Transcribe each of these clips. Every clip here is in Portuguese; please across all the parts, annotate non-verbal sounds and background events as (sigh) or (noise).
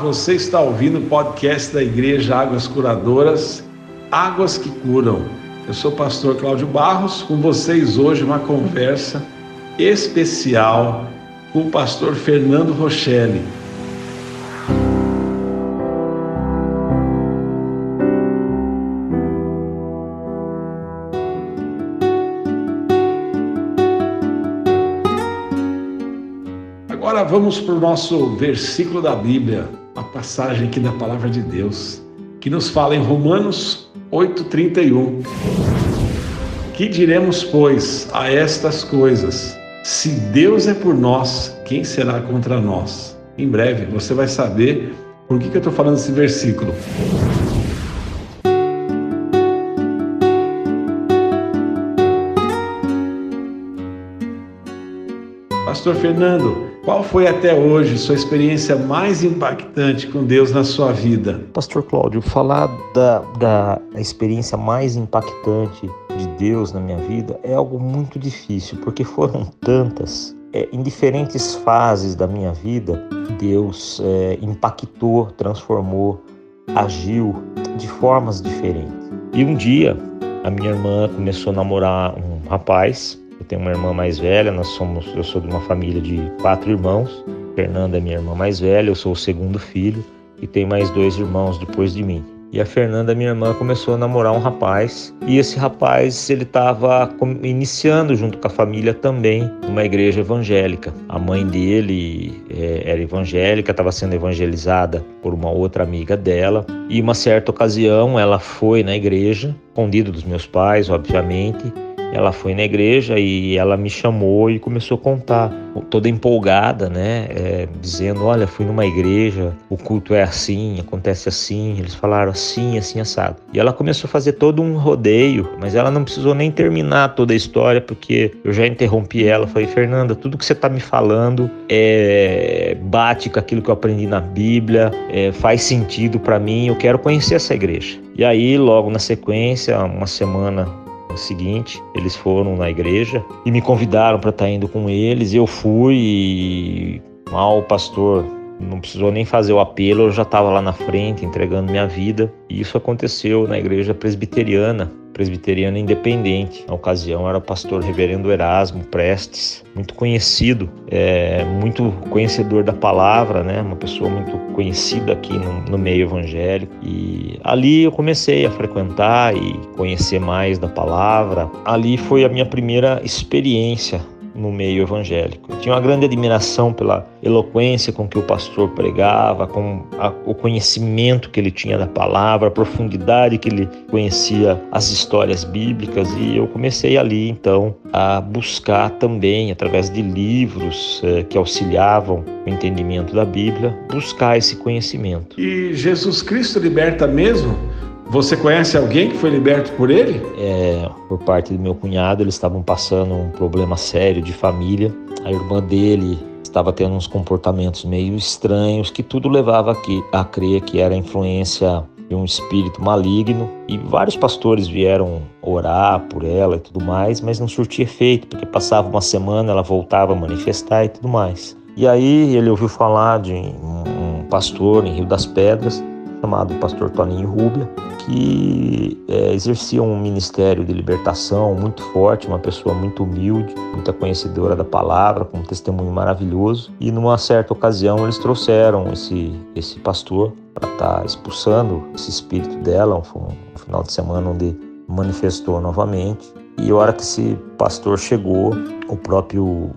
você está ouvindo o podcast da Igreja Águas Curadoras, Águas que Curam. Eu sou o pastor Cláudio Barros, com vocês hoje uma conversa especial com o pastor Fernando Rochelli. Agora vamos para o nosso versículo da Bíblia, passagem aqui da palavra de Deus, que nos fala em Romanos 8,31. Que diremos, pois, a estas coisas? Se Deus é por nós, quem será contra nós? Em breve você vai saber por que, que eu estou falando esse versículo. Pastor Fernando, qual foi até hoje sua experiência mais impactante com Deus na sua vida? Pastor Cláudio, falar da, da experiência mais impactante de Deus na minha vida é algo muito difícil, porque foram tantas. É, em diferentes fases da minha vida, Deus é, impactou, transformou, agiu de formas diferentes. E um dia, a minha irmã começou a namorar um rapaz eu tenho uma irmã mais velha, nós somos, eu sou de uma família de quatro irmãos. Fernanda é minha irmã mais velha, eu sou o segundo filho e tem mais dois irmãos depois de mim. E a Fernanda, minha irmã, começou a namorar um rapaz. E esse rapaz, ele estava iniciando junto com a família também uma igreja evangélica. A mãe dele é, era evangélica, estava sendo evangelizada por uma outra amiga dela. E uma certa ocasião, ela foi na igreja, escondido dos meus pais, obviamente ela foi na igreja e ela me chamou e começou a contar, toda empolgada, né? É, dizendo: Olha, fui numa igreja, o culto é assim, acontece assim. Eles falaram assim, assim, assado. E ela começou a fazer todo um rodeio, mas ela não precisou nem terminar toda a história, porque eu já interrompi ela. Falei: Fernanda, tudo que você está me falando é, bate com aquilo que eu aprendi na Bíblia, é, faz sentido para mim, eu quero conhecer essa igreja. E aí, logo na sequência, uma semana seguinte, eles foram na igreja e me convidaram para estar tá indo com eles. Eu fui e mal o pastor não precisou nem fazer o apelo, eu já estava lá na frente entregando minha vida. E isso aconteceu na igreja presbiteriana presbiteriana independente. Na ocasião era o pastor reverendo Erasmo Prestes, muito conhecido, é, muito conhecedor da palavra, né? uma pessoa muito conhecida aqui no, no meio evangélico. E ali eu comecei a frequentar e conhecer mais da palavra. Ali foi a minha primeira experiência no meio evangélico. Eu tinha uma grande admiração pela eloquência com que o pastor pregava, com a, o conhecimento que ele tinha da palavra, a profundidade que ele conhecia as histórias bíblicas e eu comecei ali então a buscar também através de livros eh, que auxiliavam o entendimento da Bíblia, buscar esse conhecimento. E Jesus Cristo liberta mesmo? Você conhece alguém que foi liberto por ele? É, por parte do meu cunhado, eles estavam passando um problema sério de família. A irmã dele estava tendo uns comportamentos meio estranhos que tudo levava a crer que era influência de um espírito maligno e vários pastores vieram orar por ela e tudo mais, mas não surtia efeito, porque passava uma semana, ela voltava a manifestar e tudo mais. E aí ele ouviu falar de um pastor em Rio das Pedras chamado pastor Toninho Rubia, que é, exercia um ministério de libertação muito forte, uma pessoa muito humilde, muita conhecedora da palavra, com um testemunho maravilhoso. E numa certa ocasião eles trouxeram esse, esse pastor para estar tá expulsando esse espírito dela. Foi um final de semana onde manifestou novamente. E a hora que esse pastor chegou, o próprio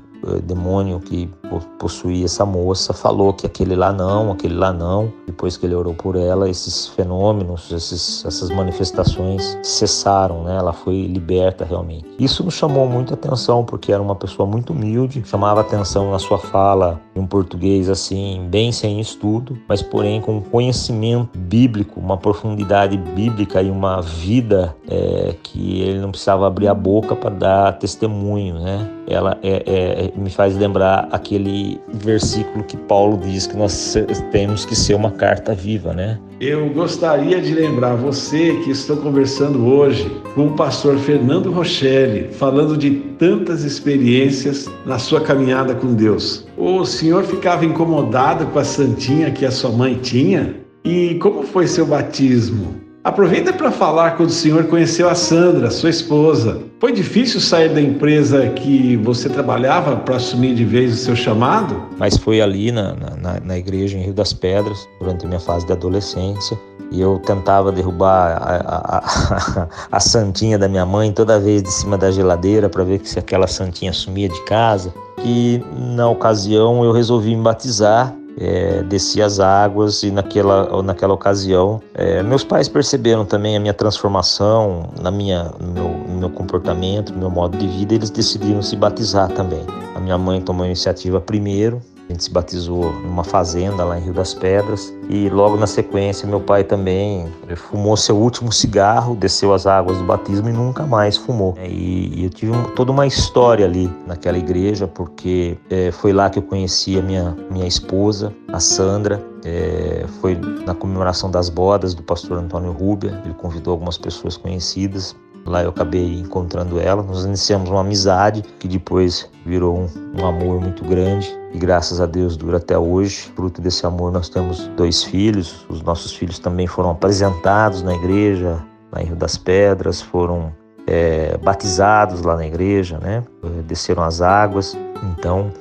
demônio que possuía essa moça falou que aquele lá não, aquele lá não. Depois que ele orou por ela, esses fenômenos, esses, essas manifestações cessaram, né? Ela foi liberta realmente. Isso nos chamou muita atenção porque era uma pessoa muito humilde, chamava atenção na sua fala em um português assim, bem sem estudo, mas porém com conhecimento bíblico, uma profundidade bíblica e uma vida é, que ele não precisava abrir a boca para dar testemunho, né? Ela é, é, me faz lembrar aquele versículo que Paulo diz que nós temos que ser uma carta viva, né? Eu gostaria de lembrar você que estou conversando hoje com o pastor Fernando Rochelli, falando de tantas experiências na sua caminhada com Deus. O senhor ficava incomodado com a santinha que a sua mãe tinha? E como foi seu batismo? Aproveita para falar quando o senhor conheceu a Sandra, sua esposa. Foi difícil sair da empresa que você trabalhava para assumir de vez o seu chamado? Mas foi ali na, na, na igreja em Rio das Pedras, durante a minha fase de adolescência, e eu tentava derrubar a, a, a, (laughs) a, santinha da minha mãe toda vez de cima da geladeira para ver se aquela santinha sumia de casa. E na ocasião eu resolvi me batizar é, desci as águas e naquela, naquela ocasião é, meus pais perceberam também a minha transformação na minha, no, meu, no meu comportamento, no meu modo de vida, eles decidiram se batizar também. A minha mãe tomou a iniciativa primeiro, a gente se batizou numa fazenda lá em Rio das Pedras e logo na sequência meu pai também fumou seu último cigarro, desceu as águas do batismo e nunca mais fumou. E, e eu tive um, toda uma história ali naquela igreja porque é, foi lá que eu conheci a minha, minha esposa, a Sandra. É, foi na comemoração das bodas do pastor Antônio Rubia. Ele convidou algumas pessoas conhecidas Lá eu acabei encontrando ela, nós iniciamos uma amizade que depois virou um, um, amor muito grande e graças a Deus dura até hoje. Fruto desse amor nós temos dois filhos, os nossos filhos também foram apresentados na igreja, lá em Rio das Pedras, foram é, batizados lá na igreja, né? Desceram as águas, então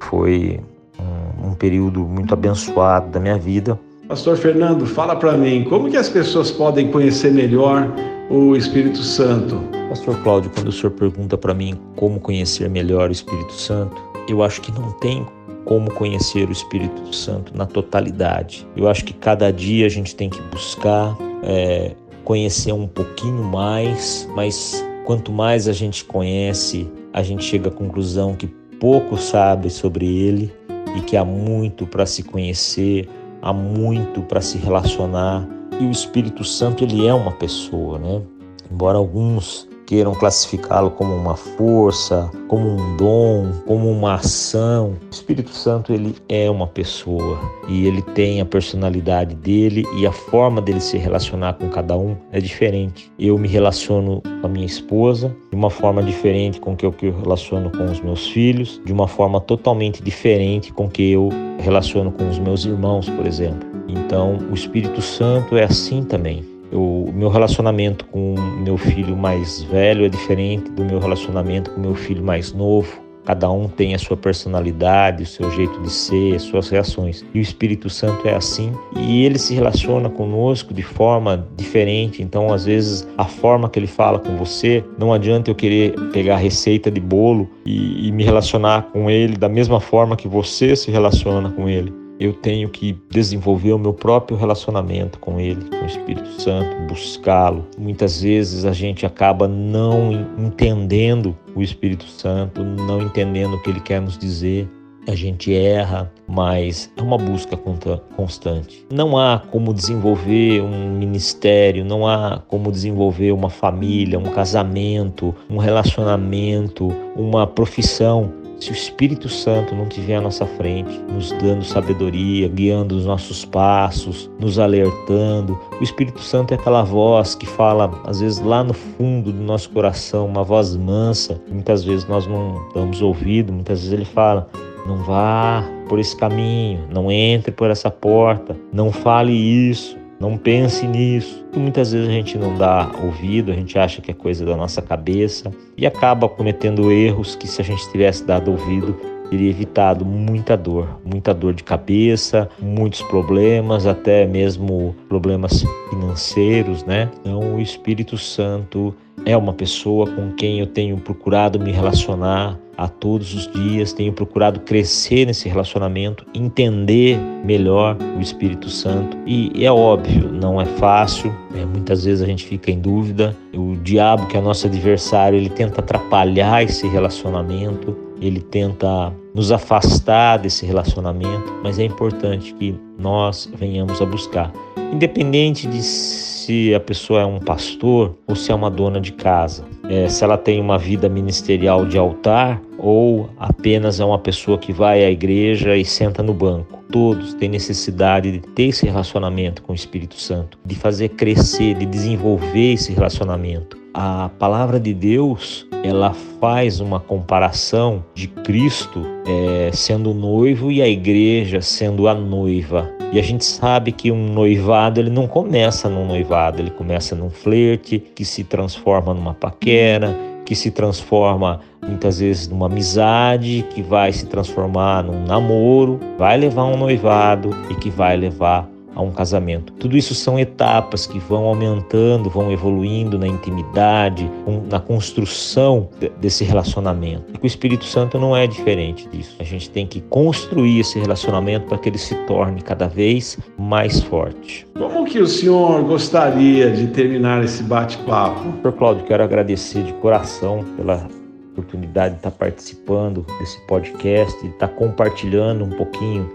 foi um, um período muito abençoado da minha vida. Pastor Fernando, fala para mim, como que as pessoas podem conhecer melhor o Espírito Santo? Pastor Cláudio, quando o senhor pergunta para mim como conhecer melhor o Espírito Santo, eu acho que não tem como conhecer o Espírito Santo na totalidade. Eu acho que cada dia a gente tem que buscar é, conhecer um pouquinho mais, mas quanto mais a gente conhece, a gente chega à conclusão que pouco sabe sobre ele e que há muito para se conhecer, há muito para se relacionar e o Espírito Santo ele é uma pessoa, né? Embora alguns queiram classificá-lo como uma força, como um dom, como uma ação. O Espírito Santo ele é uma pessoa e ele tem a personalidade dele e a forma dele se relacionar com cada um é diferente. Eu me relaciono com a minha esposa de uma forma diferente com que eu me relaciono com os meus filhos, de uma forma totalmente diferente com que eu relaciono com os meus irmãos, por exemplo. Então, o Espírito Santo é assim também. O meu relacionamento com meu filho mais velho é diferente do meu relacionamento com meu filho mais novo. Cada um tem a sua personalidade, o seu jeito de ser, as suas reações. E o Espírito Santo é assim e ele se relaciona conosco de forma diferente. Então, às vezes, a forma que ele fala com você, não adianta eu querer pegar receita de bolo e, e me relacionar com ele da mesma forma que você se relaciona com ele eu tenho que desenvolver o meu próprio relacionamento com Ele, com o Espírito Santo, buscá-lo. Muitas vezes a gente acaba não entendendo o Espírito Santo, não entendendo o que Ele quer nos dizer. A gente erra, mas é uma busca constante. Não há como desenvolver um ministério, não há como desenvolver uma família, um casamento, um relacionamento, uma profissão se o Espírito Santo não estiver à nossa frente, nos dando sabedoria, guiando os nossos passos, nos alertando, o Espírito Santo é aquela voz que fala, às vezes, lá no fundo do nosso coração, uma voz mansa, muitas vezes nós não damos ouvido, muitas vezes ele fala: não vá por esse caminho, não entre por essa porta, não fale isso, não pense nisso. Muitas vezes a gente não dá ouvido, a gente acha que é coisa da nossa cabeça e acaba cometendo erros que se a gente tivesse dado ouvido, teria evitado muita dor, muita dor de cabeça, muitos problemas, até mesmo problemas financeiros, né? Então o Espírito Santo é uma pessoa com quem eu tenho procurado me relacionar a todos os dias, tenho procurado crescer nesse relacionamento, entender melhor o Espírito Santo. E é óbvio, não é fácil, é, muitas vezes a gente fica em dúvida. O diabo, que é nosso adversário, ele tenta atrapalhar esse relacionamento, ele tenta nos afastar desse relacionamento, mas é importante que nós venhamos a buscar. Independente de se a pessoa é um pastor ou se é uma dona de casa. é, se ela tem uma vida ministerial de altar ou apenas é uma pessoa que vai à igreja e senta no banco. Todos têm necessidade de ter esse relacionamento com o Espírito Santo, de fazer crescer, de desenvolver esse relacionamento. A palavra de Deus ela faz uma comparação de Cristo é, sendo noivo e a igreja sendo a noiva. E a gente sabe que um noivado ele não começa num noivado, ele começa num flerte que se transforma numa paquera, que se transforma muitas vezes numa amizade, que vai se transformar num namoro, vai levar um noivado e que vai levar a um casamento. Tudo isso são etapas que vão aumentando, vão evoluindo na intimidade, na construção desse relacionamento. E com o Espírito Santo não é diferente disso. A gente tem que construir esse relacionamento para que ele se torne cada vez mais forte. Como que o senhor gostaria de terminar esse bate-papo? Doutor Cláudio, quero agradecer de coração pela oportunidade de estar participando desse podcast, de estar compartilhando um pouquinho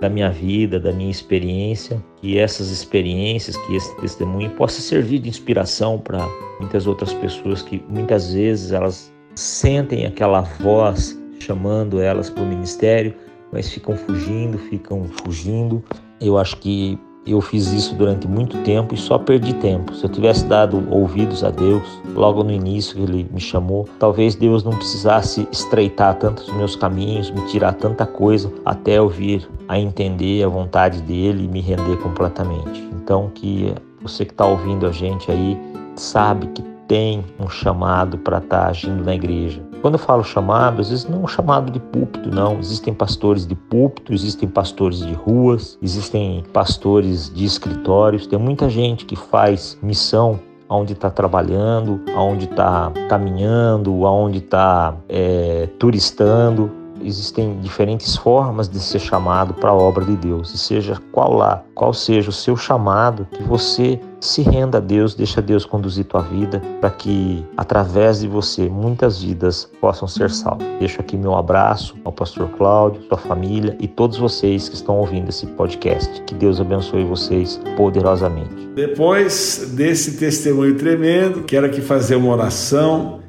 da minha vida, da minha experiência, que essas experiências, que esse testemunho possa servir de inspiração para muitas outras pessoas que muitas vezes elas sentem aquela voz chamando elas para o ministério, mas ficam fugindo, ficam fugindo. Eu acho que eu fiz isso durante muito tempo e só perdi tempo. Se eu tivesse dado ouvidos a Deus logo no início que Ele me chamou, talvez Deus não precisasse estreitar tantos meus caminhos, me tirar tanta coisa até eu vir a entender a vontade dele e me render completamente. Então, que você que está ouvindo a gente aí sabe que tem um chamado para estar tá agindo na igreja. Quando eu falo chamado, às vezes não é um chamado de púlpito, não. Existem pastores de púlpito, existem pastores de ruas, existem pastores de escritórios. Tem muita gente que faz missão aonde está trabalhando, aonde está caminhando, aonde está é, turistando existem diferentes formas de ser chamado para a obra de Deus. E seja qual lá, qual seja o seu chamado, que você se renda a Deus, deixa Deus conduzir tua vida para que através de você muitas vidas possam ser salvas. Deixo aqui meu abraço ao pastor Cláudio, sua família e todos vocês que estão ouvindo esse podcast. Que Deus abençoe vocês poderosamente. Depois desse testemunho tremendo, quero aqui fazer uma oração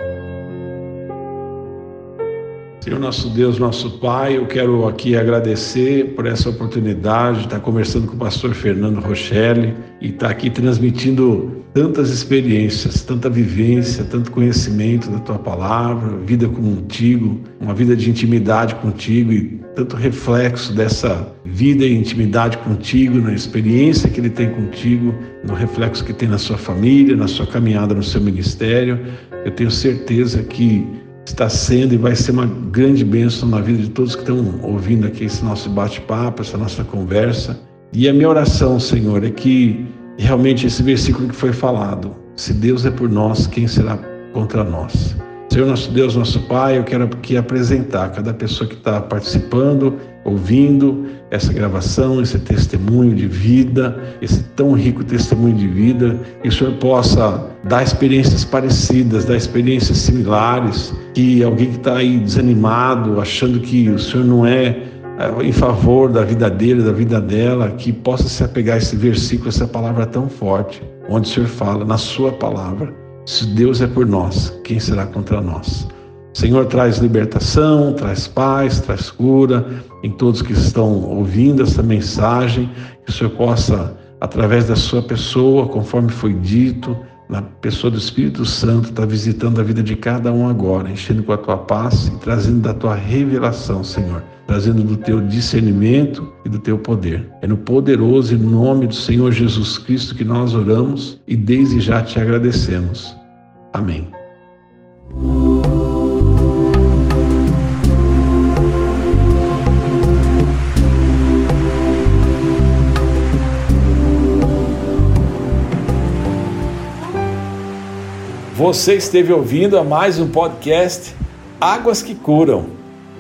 Senhor nosso Deus, nosso Pai, eu quero aqui agradecer por essa oportunidade de estar conversando com o pastor Fernando Rochelle e estar aqui transmitindo tantas experiências, tanta vivência, tanto conhecimento da tua palavra, vida contigo, uma vida de intimidade contigo e tanto reflexo dessa vida e intimidade contigo, na experiência que ele tem contigo, no reflexo que tem na sua família, na sua caminhada no seu ministério. Eu tenho certeza que está sendo e vai ser uma grande bênção na vida de todos que estão ouvindo aqui esse nosso bate-papo, essa nossa conversa. E a minha oração, Senhor, é que realmente esse versículo que foi falado, se Deus é por nós, quem será contra nós? Senhor nosso Deus, nosso Pai, eu quero aqui apresentar cada pessoa que está participando, ouvindo essa gravação, esse testemunho de vida, esse tão rico testemunho de vida, que o Senhor possa dar experiências parecidas, dar experiências similares, que alguém que está aí desanimado, achando que o Senhor não é, é em favor da vida dele, da vida dela, que possa se apegar a esse versículo, essa palavra tão forte, onde o Senhor fala, na sua palavra, se Deus é por nós, quem será contra nós? Senhor, traz libertação, traz paz, traz cura em todos que estão ouvindo essa mensagem, que o Senhor possa, através da sua pessoa, conforme foi dito, na pessoa do Espírito Santo, estar tá visitando a vida de cada um agora, enchendo com a tua paz e trazendo da tua revelação, Senhor, trazendo do teu discernimento e do teu poder. É no poderoso nome do Senhor Jesus Cristo que nós oramos e desde já te agradecemos. Amém. Você esteve ouvindo a mais um podcast Águas que Curam.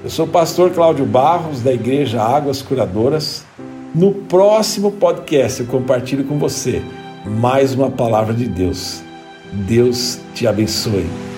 Eu sou o pastor Cláudio Barros, da Igreja Águas Curadoras. No próximo podcast eu compartilho com você mais uma palavra de Deus. Deus te abençoe.